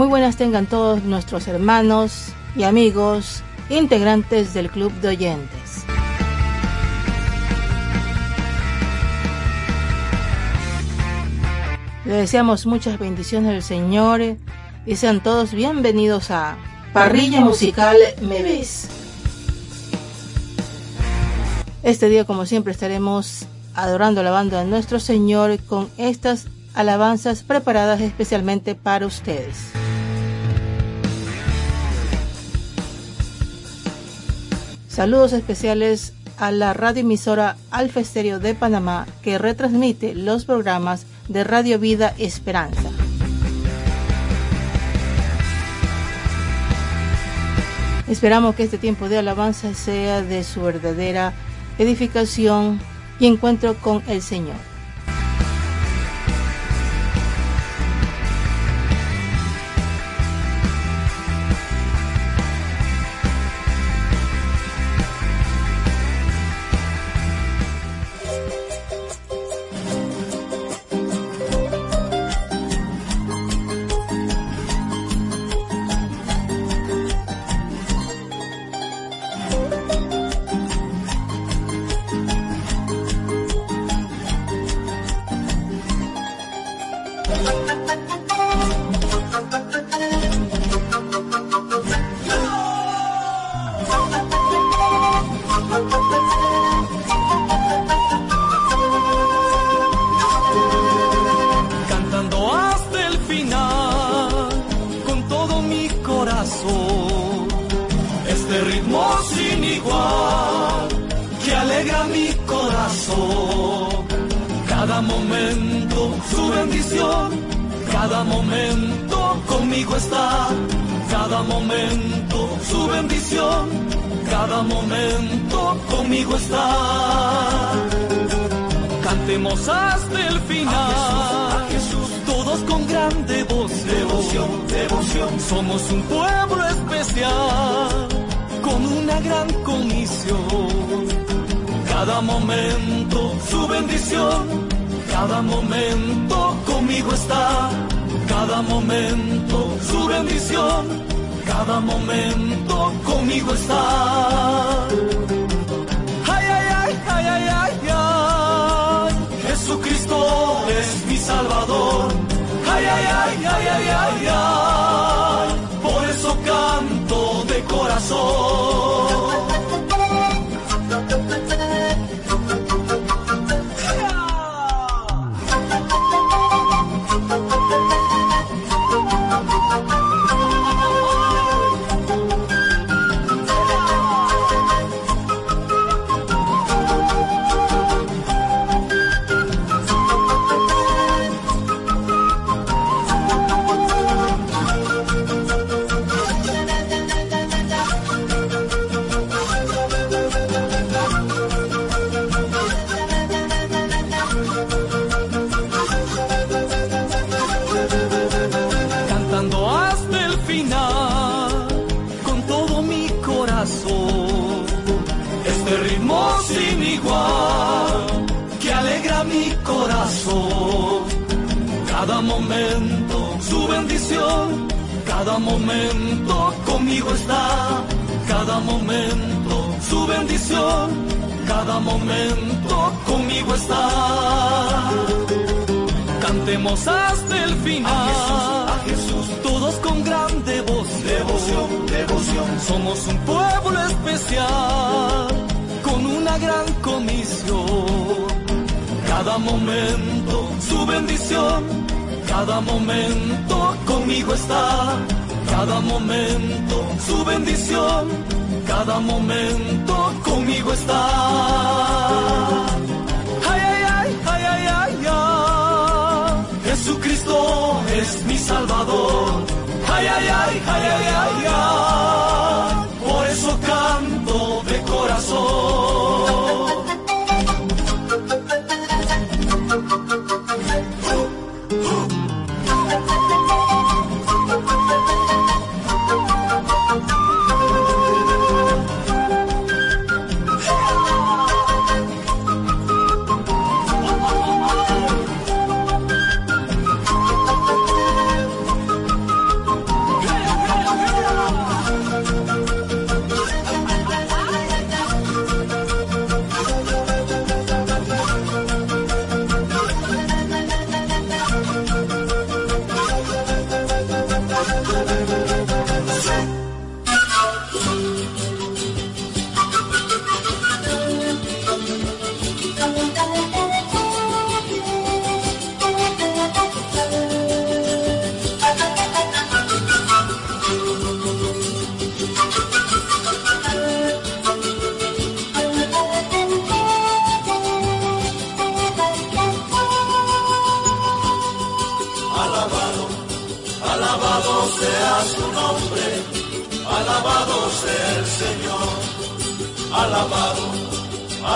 Muy buenas tengan todos nuestros hermanos y amigos integrantes del Club de Oyentes. Le deseamos muchas bendiciones del Señor y sean todos bienvenidos a Parrilla Musical Me Ves. Este día, como siempre, estaremos adorando la banda de nuestro Señor con estas alabanzas preparadas especialmente para ustedes. Saludos especiales a la radioemisora Alfa Estéreo de Panamá que retransmite los programas de Radio Vida Esperanza. Esperamos que este tiempo de alabanza sea de su verdadera edificación y encuentro con el Señor. Cantando hasta el final, con todo mi corazón, este ritmo sin igual, que alegra mi corazón. Cada momento su bendición, cada momento conmigo está. Cada momento su bendición, cada momento conmigo está. Cantemos hasta el final. Todos con gran devoción, devoción, devoción. Somos un pueblo especial, con una gran comisión. Cada momento su bendición, cada momento conmigo está cada momento su bendición, cada momento conmigo está. Ay, ay, ay, ay, ay, ay, ay. Jesucristo es mi Salvador. Ay, ay, ay, ay, ay, ay, ay. Por eso canto de corazón. momento su bendición, cada momento conmigo está, cada momento su bendición, cada momento conmigo está. Cantemos hasta el final. A Jesús. Todos con gran devoción. Devoción, devoción. Somos un pueblo especial. Con una gran comisión. Cada momento su bendición cada momento conmigo está, cada momento su bendición, cada momento conmigo está. Ay, ay, ay, ay, ay, ay, ay. Jesucristo es mi Salvador. Ay, ay, ay, ay, ay, ay, ay.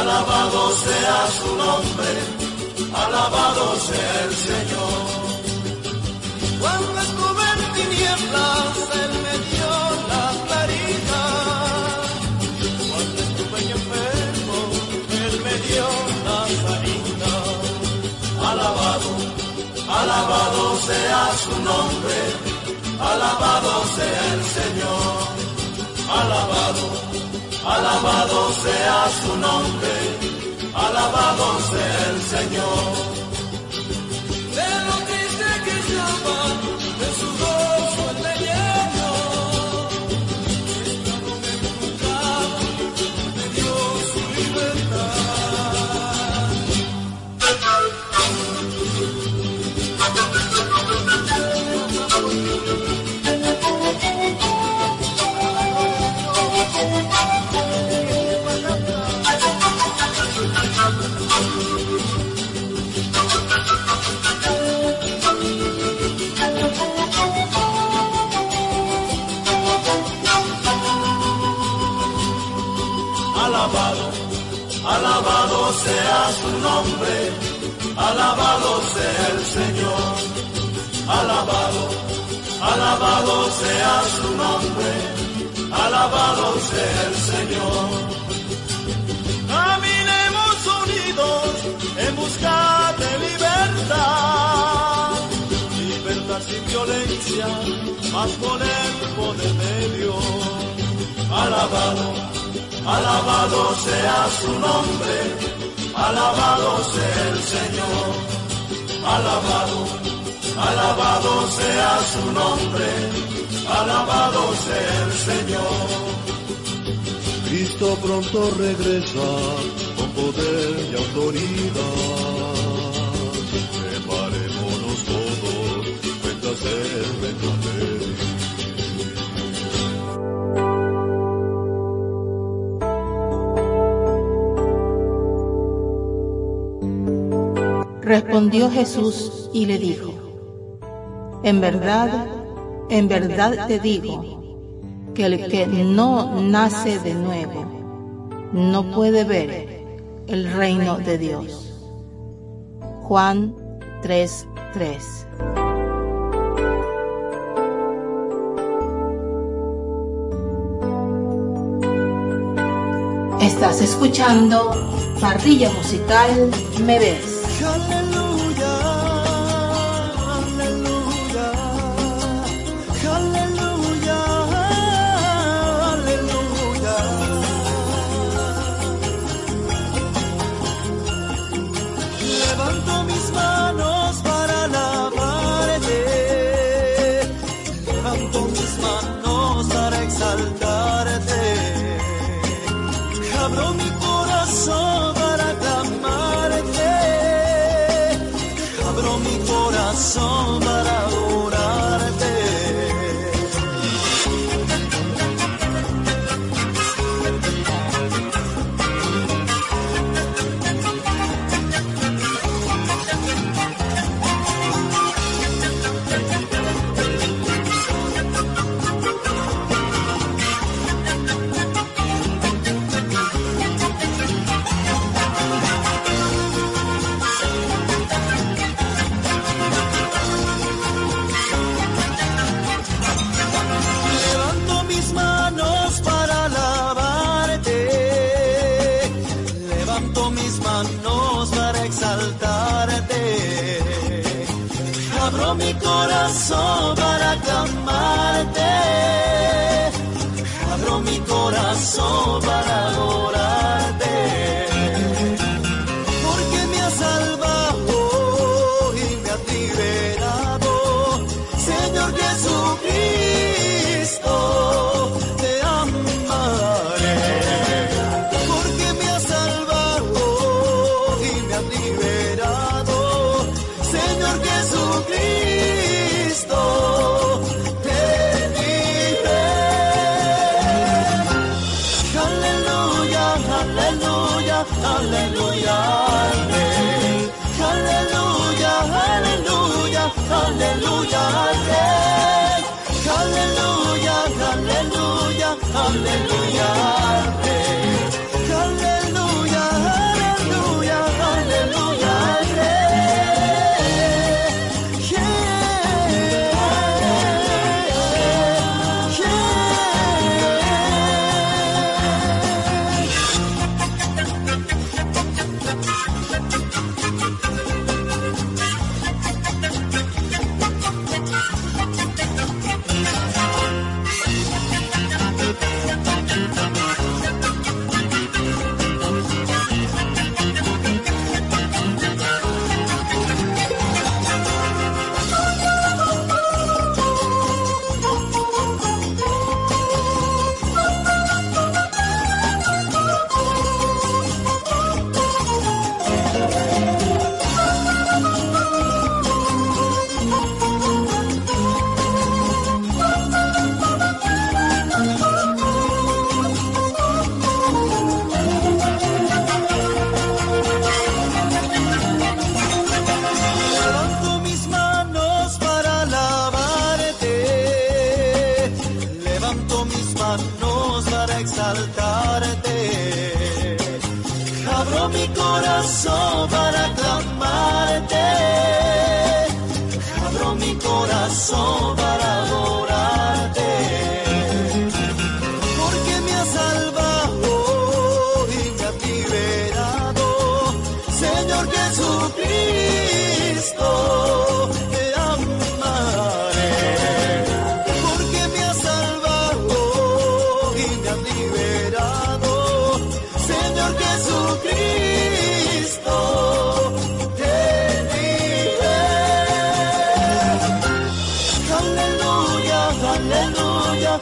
Alabado sea su nombre, alabado sea el Señor. Cuando estuve en tinieblas, Él me dio la claridad. Cuando estuve enfermo, Él me dio la sanidad. Alabado alabado sea su nombre, alabado sea el Señor, alabado sea su nombre, alabado sea el Señor. Alabado sea su nombre, alabado sea el Señor, alabado, alabado sea su nombre, alabado sea el Señor. Caminemos unidos en busca de libertad, libertad sin violencia, más con el poder de Dios. Alabado, alabado sea su nombre, alabado sea el Señor, alabado, alabado sea su nombre, alabado sea el Señor. Cristo pronto regresa con poder y autoridad. Preparémonos todos, cuenta ser Respondió Jesús y le dijo, En verdad, en verdad te digo, que el que no nace de nuevo no puede ver el reino de Dios. Juan 3:3 Estás escuchando Parrilla Musical Me Ves. Hallelujah.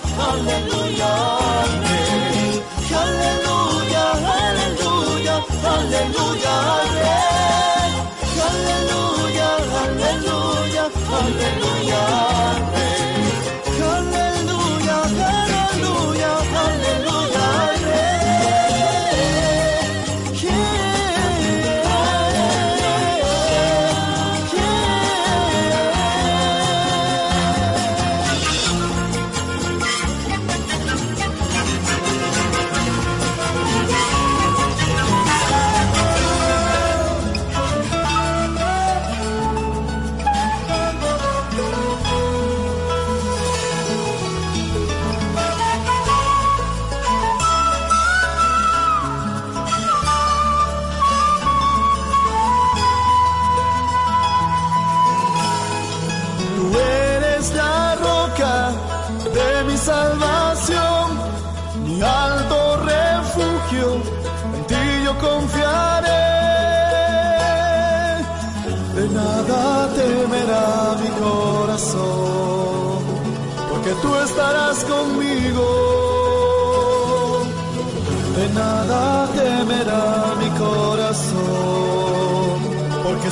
Hallelujah.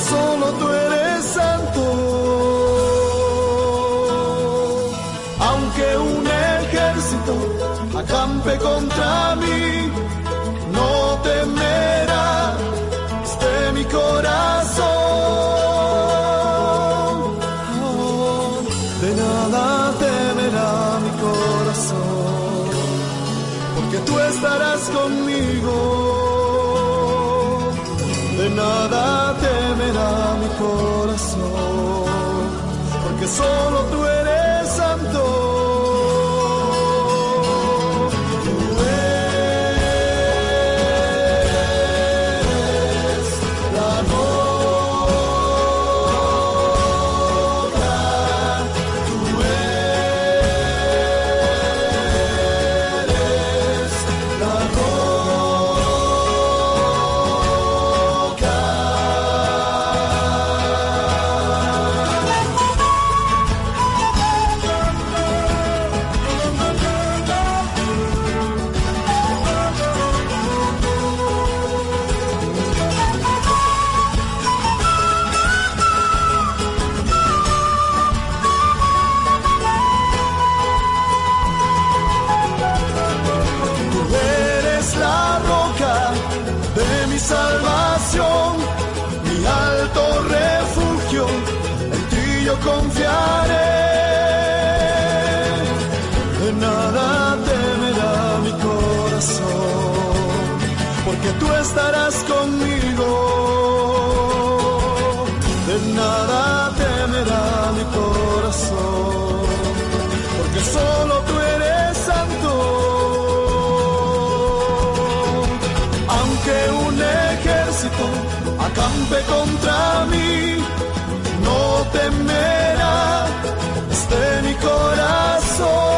solo tú eres santo. Aunque un ejército acampe contra mí, no temerá de mi corazón. De nada temerá mi corazón, porque tú estarás conmigo de nada temerá mi corazón, porque solo tú eres corazón.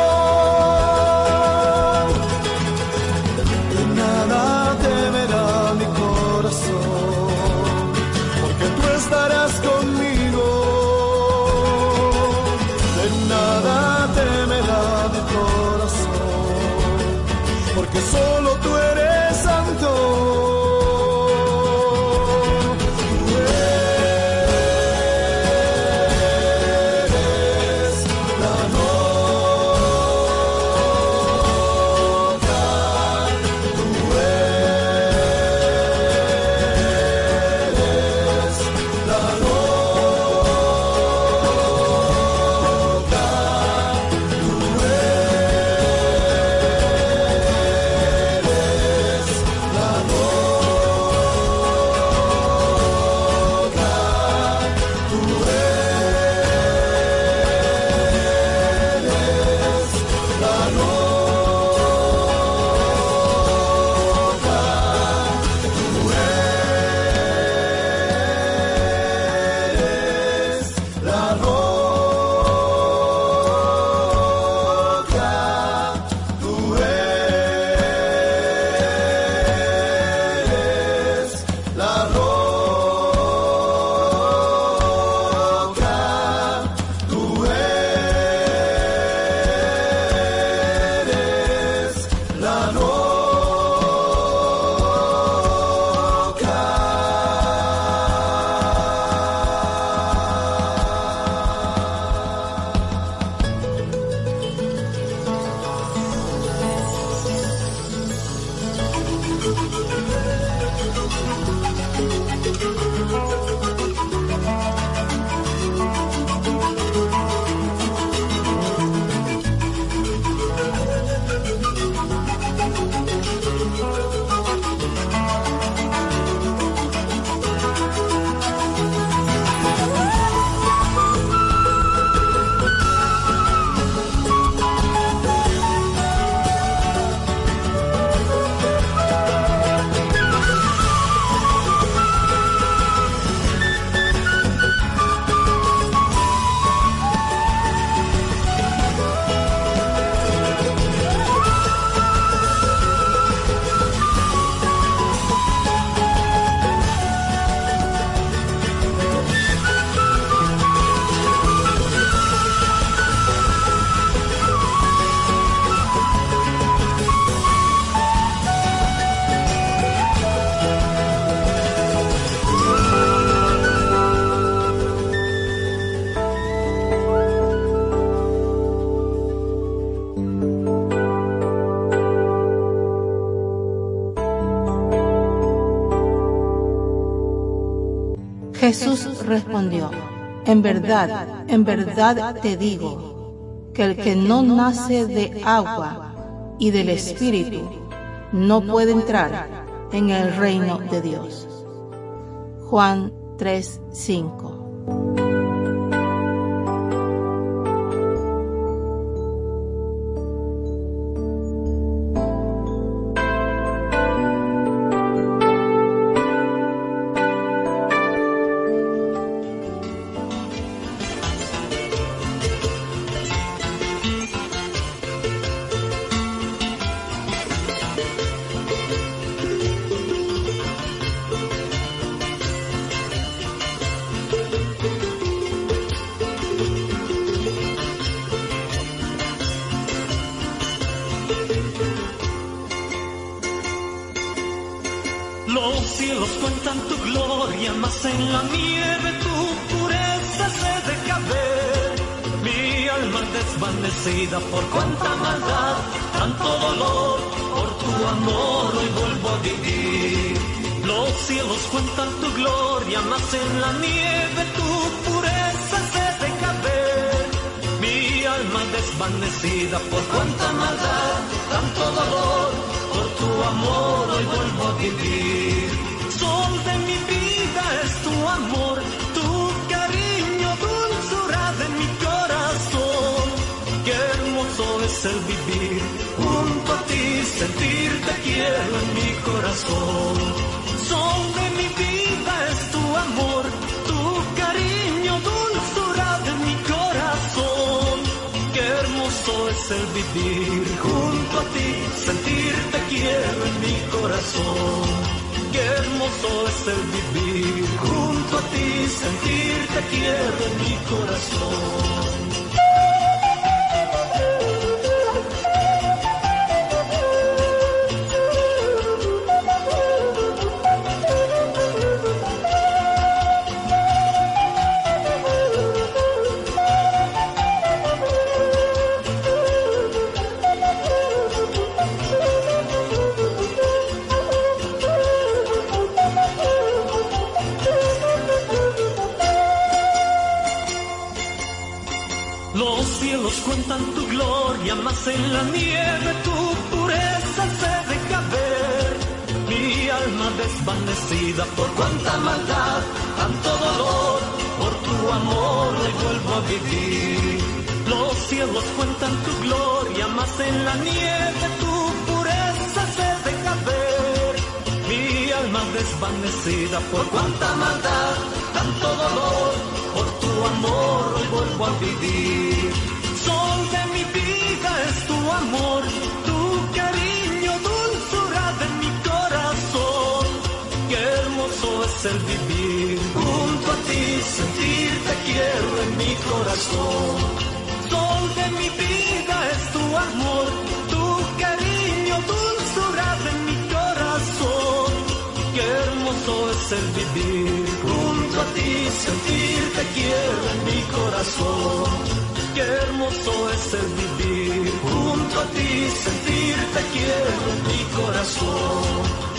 En verdad, en verdad te digo, que el que no nace de agua y del Espíritu no puede entrar en el reino de Dios. Juan 3:5 cuentan tu gloria, mas en la nieve tu pureza se deja. Mi alma desvanecida por cuánta maldad, tanto dolor, por tu amor hoy vuelvo a vivir. Los cielos cuentan tu gloria, mas en la nieve tu pureza se deja ver. alma desvanecida por cuánta maldad, tanto dolor, por tu amor hoy vuelvo a vivir. Sol de mi vida es tu amor, tu cariño, dulzura de mi corazón. Qué hermoso es el vivir junto a ti, sentirte quiero en mi corazón. Sol de mi vida es tu amor, tu cariño, dulzura de mi corazón. Qué hermoso es el vivir junto a ti, sentirte quiero en mi corazón. Qué hermoso es el vivir junto a ti, sentirte quiero en mi corazón. Los cielos cuentan tu gloria, mas en la nieve tu pureza se deja ver. Mi alma desvanecida por cuánta maldad, tanto dolor, por tu amor hoy vuelvo a vivir. Los cielos cuentan tu gloria, mas en la nieve tu pureza se deja ver. Mi alma desvanecida por cuánta maldad, tanto dolor, amor vuelvo a vivir. Sol de mi vida es tu amor, tu cariño, dulzura de mi corazón. Qué hermoso es el vivir junto a ti, sentirte quiero en mi corazón. Sol de mi vida es tu amor, tu cariño, dulzura de mi corazón. Qué hermoso es el vivir junto a ti, sentirte quiero en mi corazón. Qué hermoso es el vivir junto a ti, sentirte quiero en mi corazón.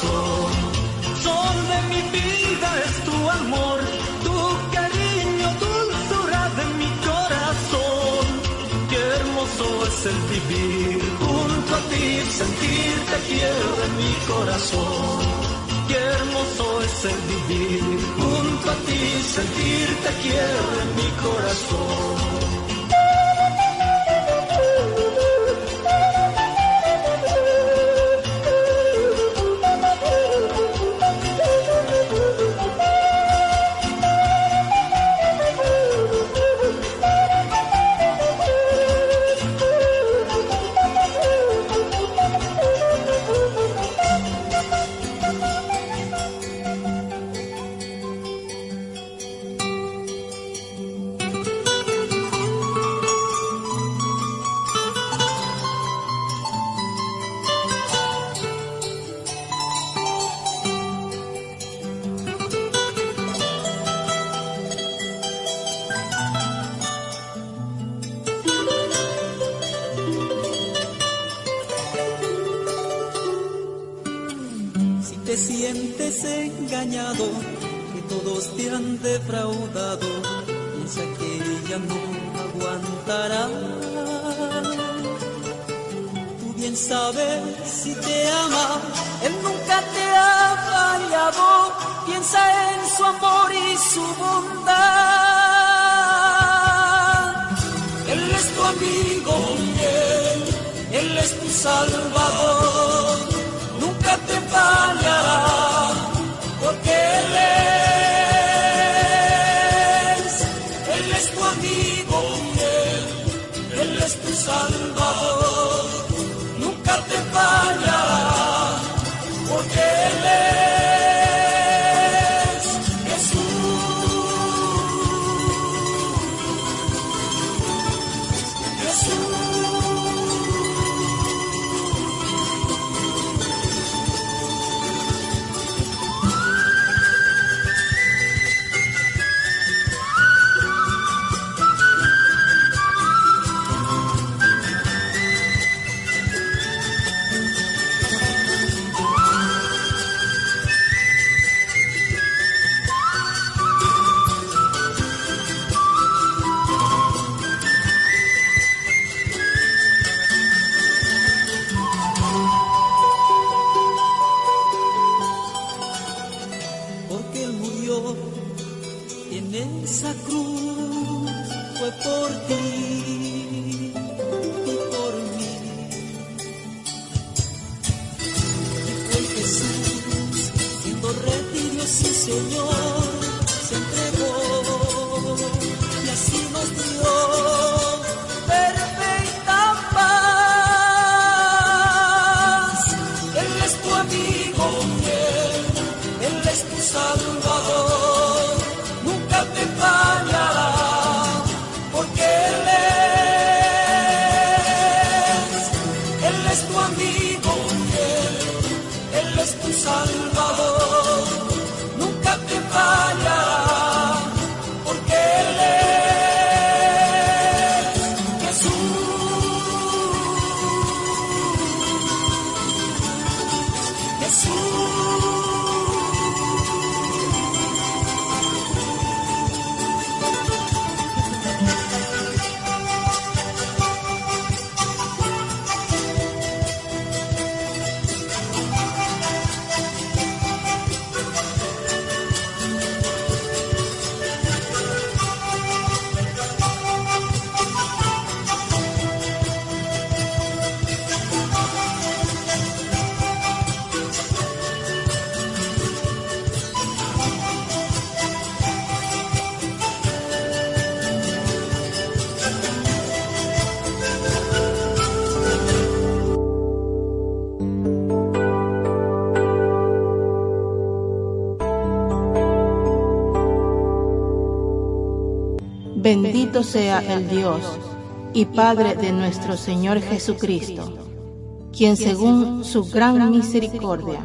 Sol de mi vida es tu amor, tu cariño, dulzura de mi corazón. Qué hermoso es el vivir junto a ti, sentirte quiero en mi corazón. Qué hermoso es el vivir junto a ti, sentirte quiero en mi corazón. Sea el Dios y Padre de nuestro Señor Jesucristo, quien según su gran misericordia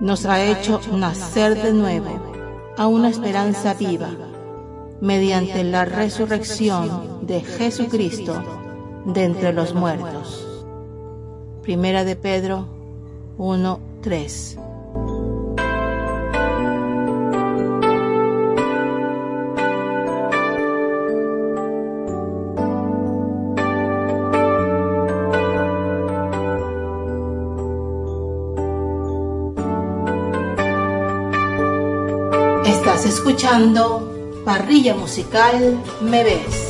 nos ha hecho nacer de nuevo a una esperanza viva mediante la resurrección de Jesucristo de entre los muertos. Primera de Pedro 1, escuchando Parrilla Musical Me Ves.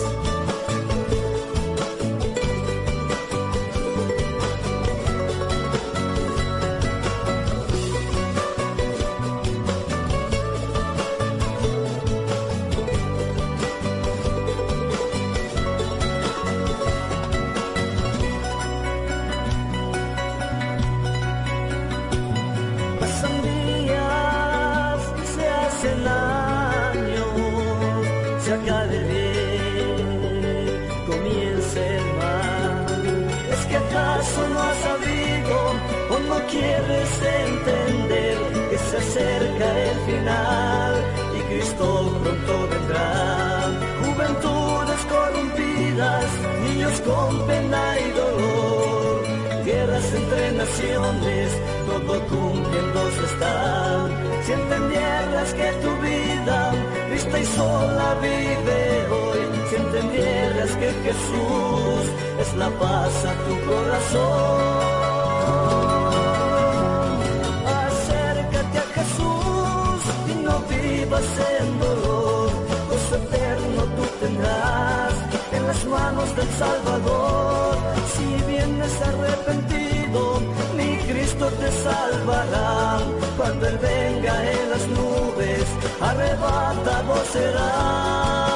quieres entender que se acerca el final y Cristo pronto vendrá. Juventudes corrompidas, niños con pena y dolor, guerras entre naciones, todo cumpliéndose está. Si entendieras que tu vida triste y sola vive hoy, si entendieras que Jesús es la paz a tu corazón. manos del Salvador. Si vienes arrepentido, mi Cristo te salvará. Cuando Él venga en las nubes, arrebatado será.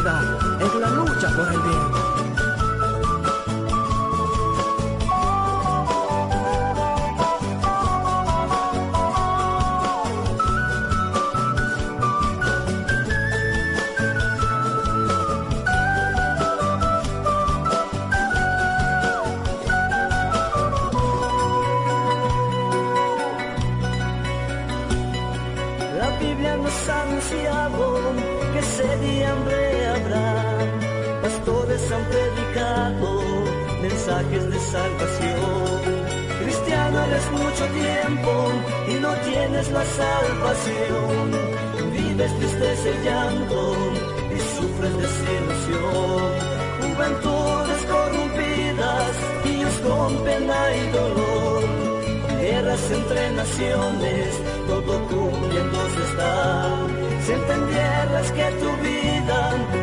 vida, en la lucha por el bien. Mensajes de salvación. Cristiano eres mucho tiempo y no tienes la salvación. Vives tristeza y llanto y sufres desilusión. Juventudes corrompidas, niños con pena y dolor. Guerras entre naciones, todo se está. Si entendieras que tu vida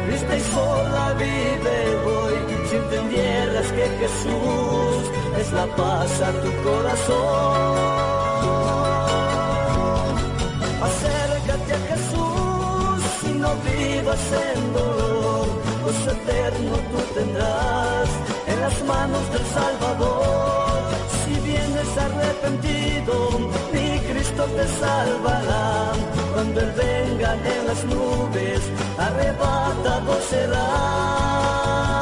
triste y sola vive hoy, si entendieras que Jesús es la paz a tu corazón. Acércate a Jesús y no vivas en dolor, pues eterno tú tendrás en las manos del Salvador. Vienes arrepentido, mi Cristo te salvará. Cuando Él venga en las nubes, arrebatado será.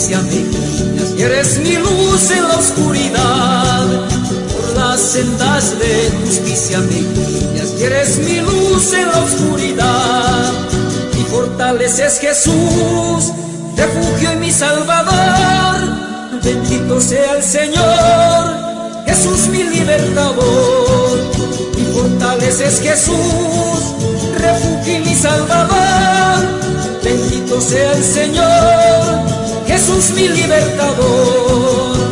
iglesia me guías eres mi luz en la oscuridad. Por las sendas de justicia me guías y eres mi luz en la oscuridad. Mi fortaleza es Jesús, refugio y mi salvador. Bendito sea el Señor, Jesús mi libertador. Mi fortaleza es Jesús, refugio y mi salvador. Bendito sea el Señor. Jesús mi libertador.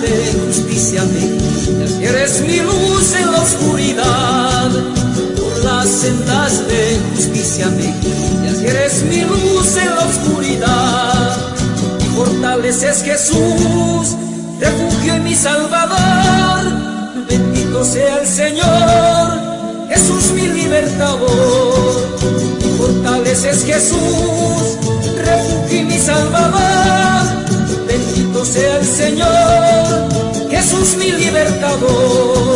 De justicia me eres mi luz en la oscuridad. Por las sendas de justicia me eres mi luz en la oscuridad. Mi fortaleces Jesús, refugio y mi salvador. Bendito sea el Señor, Jesús mi libertador. Mi fortaleces Jesús, refugio y mi salvador. Sea el Señor, Jesús mi libertador.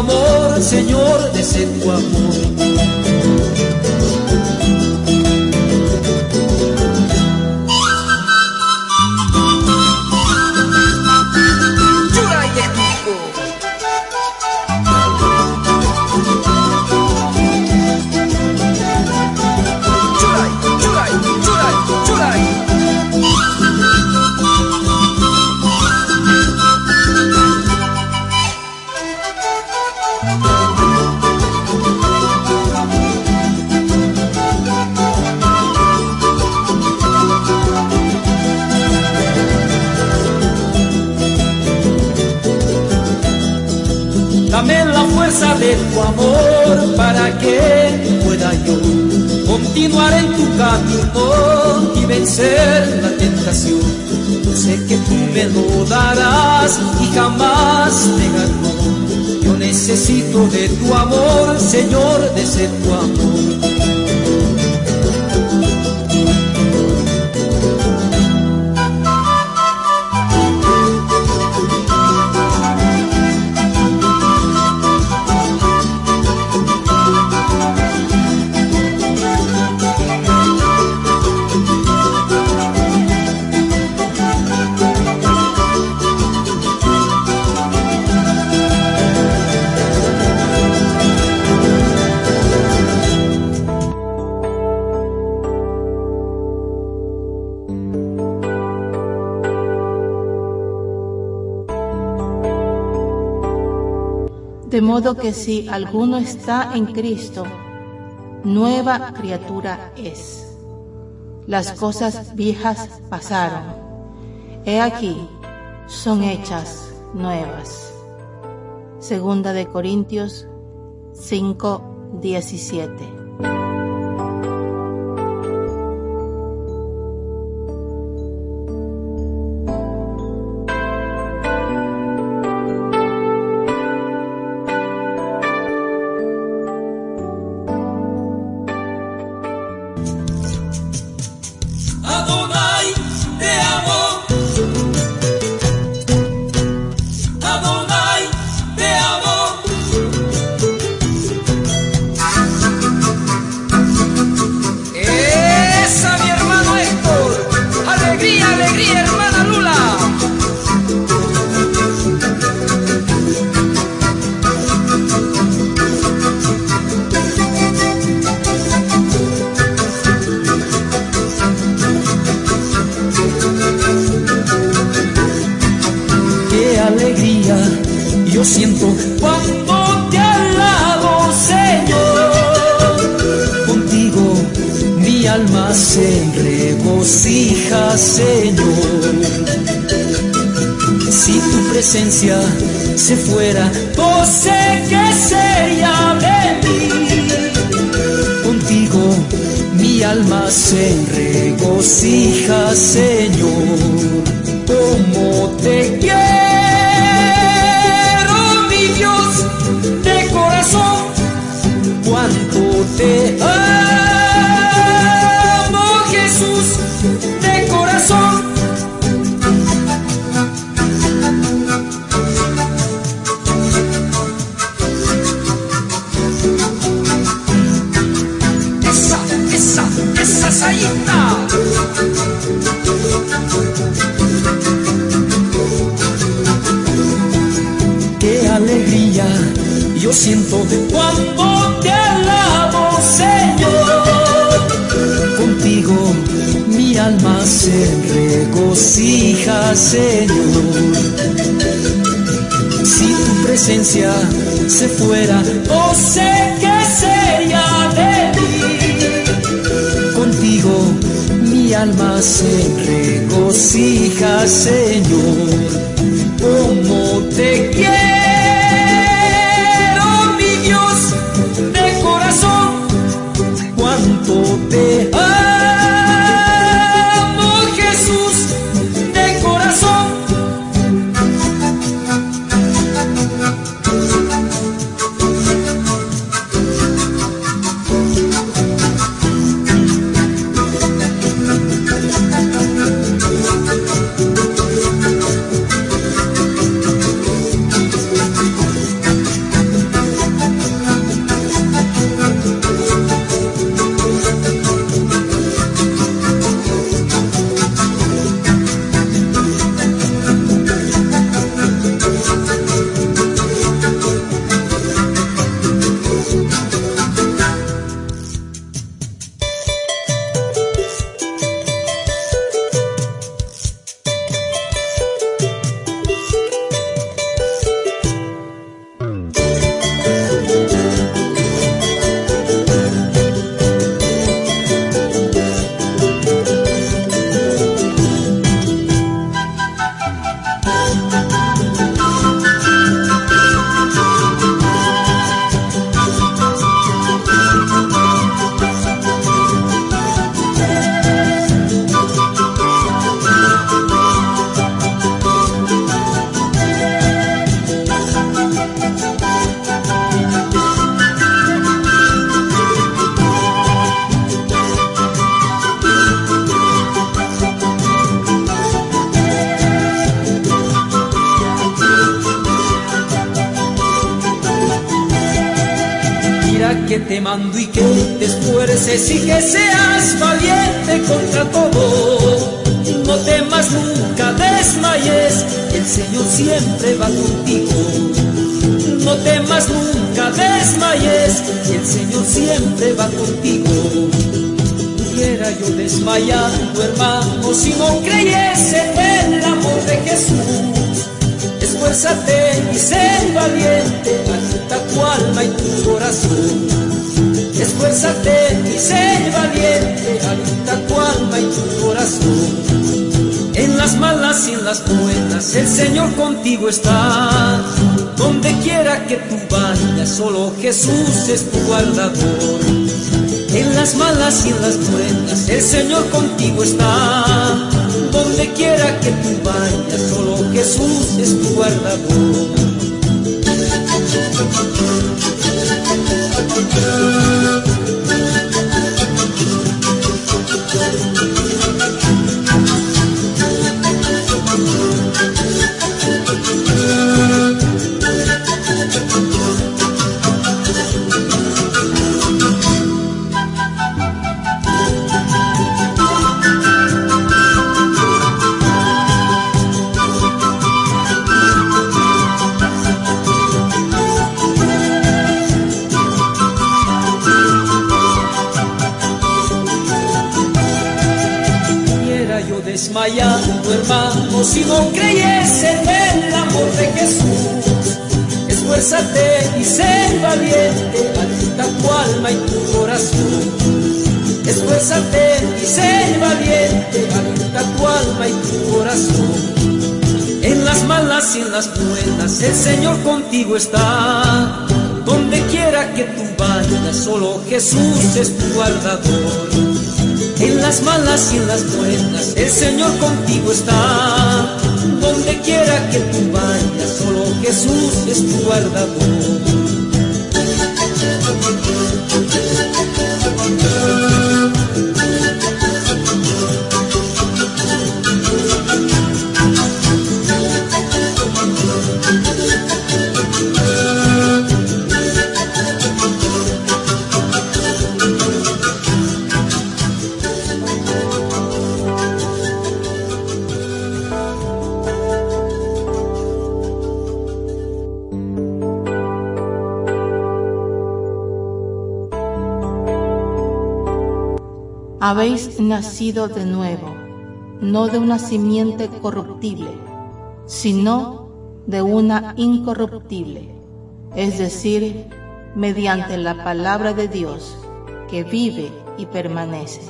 Amor, Señor, de tu amor. Tentación. Sé que tú me lo darás y jamás me ganó. Yo necesito de tu amor, Señor, de ser tu amor. Que si alguno está en Cristo, nueva criatura es. Las cosas viejas pasaron. He aquí, son hechas nuevas. Segunda de Corintios 5, 17. Siento cuando te alabo, Señor. Contigo mi alma se regocija, Señor. Si tu presencia se fuera, no sé qué sería de mí. Contigo mi alma se regocija, Señor. Como te quiero. Y que seas valiente contra todo. No temas, nunca desmayes, el Señor siempre va contigo. No temas, nunca desmayes, el Señor siempre va contigo. Pudiera yo desmayando, hermano, si no creyese en el amor de Jesús. Es Esfuérzate y sé valiente, agita tu alma y tu corazón. Esfuérzate y sé valiente, agita tu alma y tu corazón. En las malas y en las buenas, el Señor contigo está. Donde quiera que tú vayas, solo Jesús es tu guardador. En las malas y en las buenas, el Señor contigo está. Donde quiera que tú vayas, solo Jesús es tu guardador. Si no creyes en el amor de Jesús. Esfuérzate y sé valiente, alita tu alma y tu corazón. Esfuérzate y sé valiente, alita tu alma y tu corazón. En las malas y en las buenas, el Señor contigo está. Donde quiera que tú vayas, solo Jesús es tu guardador. En las malas y en las buenas, el Señor contigo está. Que tú vayas, solo Jesús es tu guardador. Nacido de nuevo, no de una simiente corruptible, sino de una incorruptible, es decir, mediante la palabra de Dios que vive y permanece.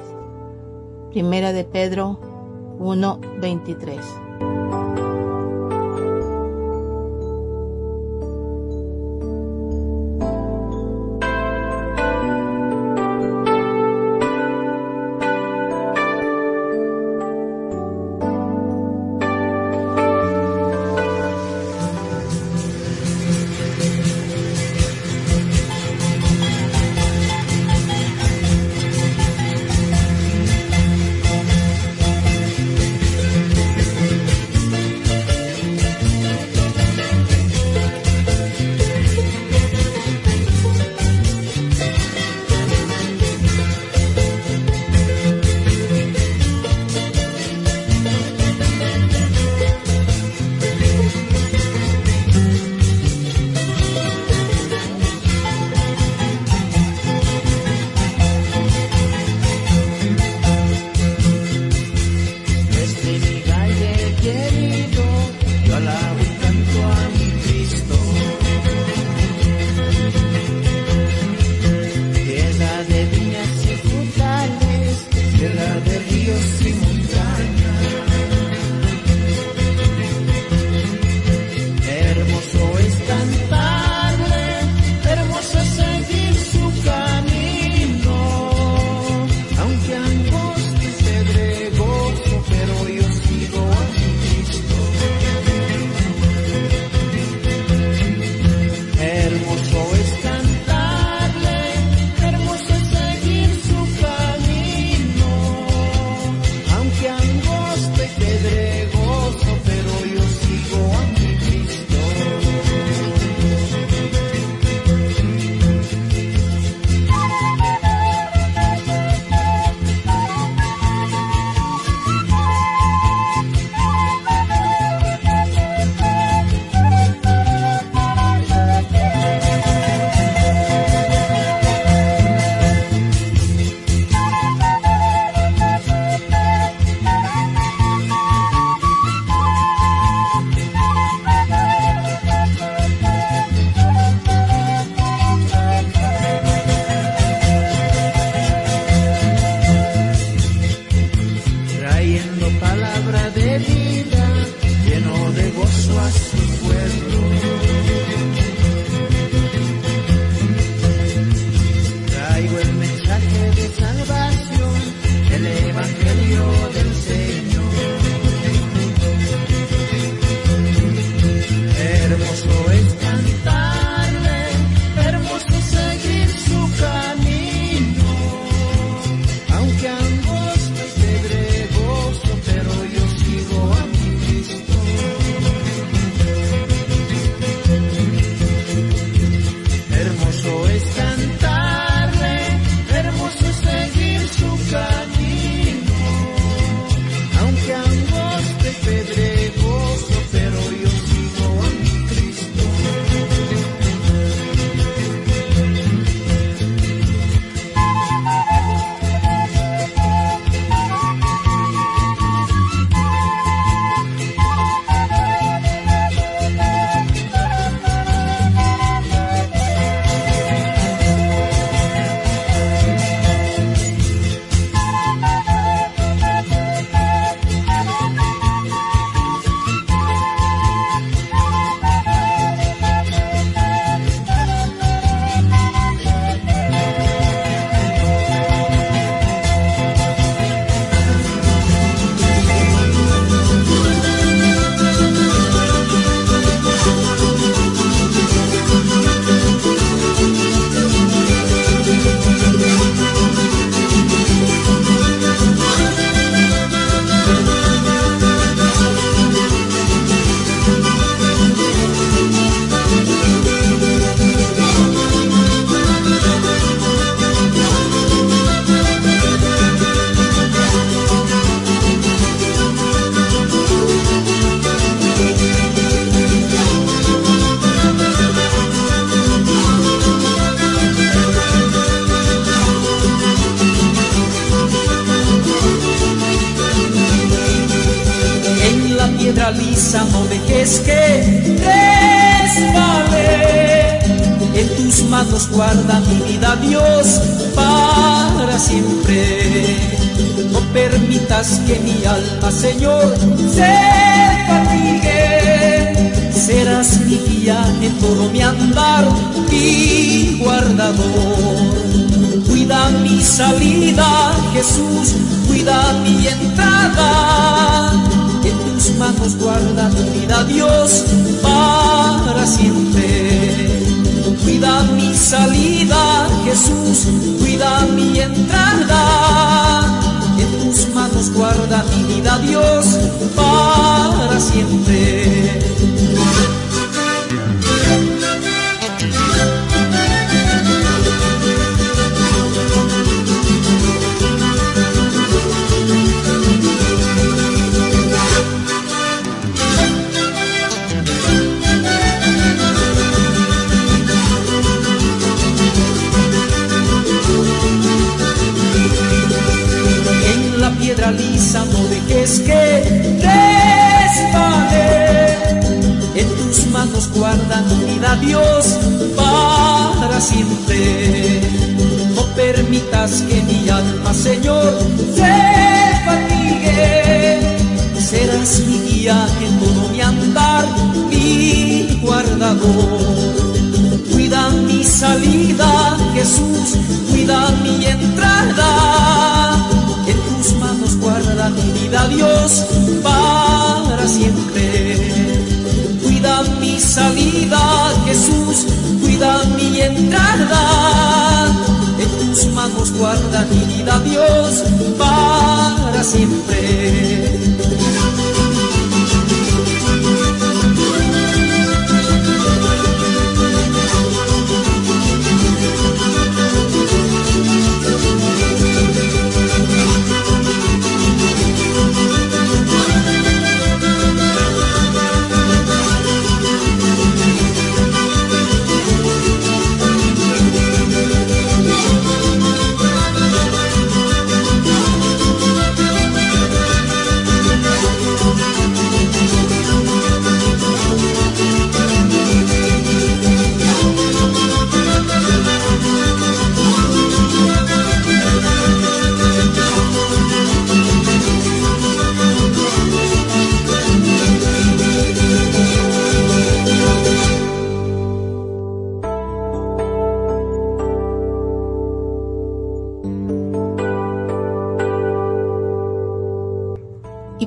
Primera de Pedro 1:23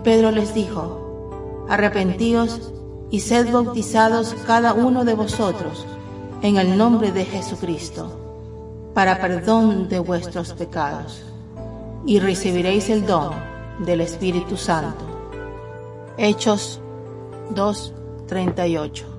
Pedro les dijo, arrepentíos y sed bautizados cada uno de vosotros en el nombre de Jesucristo, para perdón de vuestros pecados, y recibiréis el don del Espíritu Santo. Hechos 2:38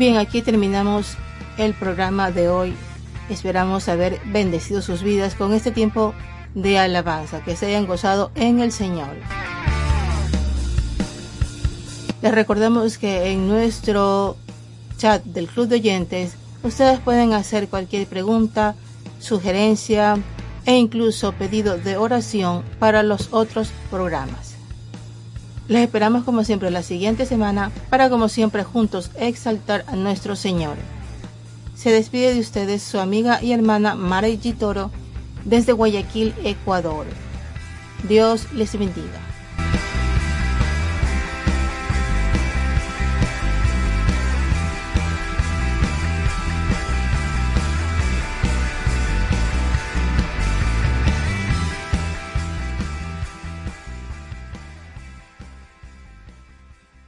bien, aquí terminamos el programa de hoy. Esperamos haber bendecido sus vidas con este tiempo de alabanza, que se hayan gozado en el Señor. Les recordamos que en nuestro chat del Club de Oyentes ustedes pueden hacer cualquier pregunta, sugerencia e incluso pedido de oración para los otros programas. Les esperamos como siempre la siguiente semana para como siempre juntos exaltar a nuestro Señor. Se despide de ustedes su amiga y hermana Mara Toro desde Guayaquil, Ecuador. Dios les bendiga.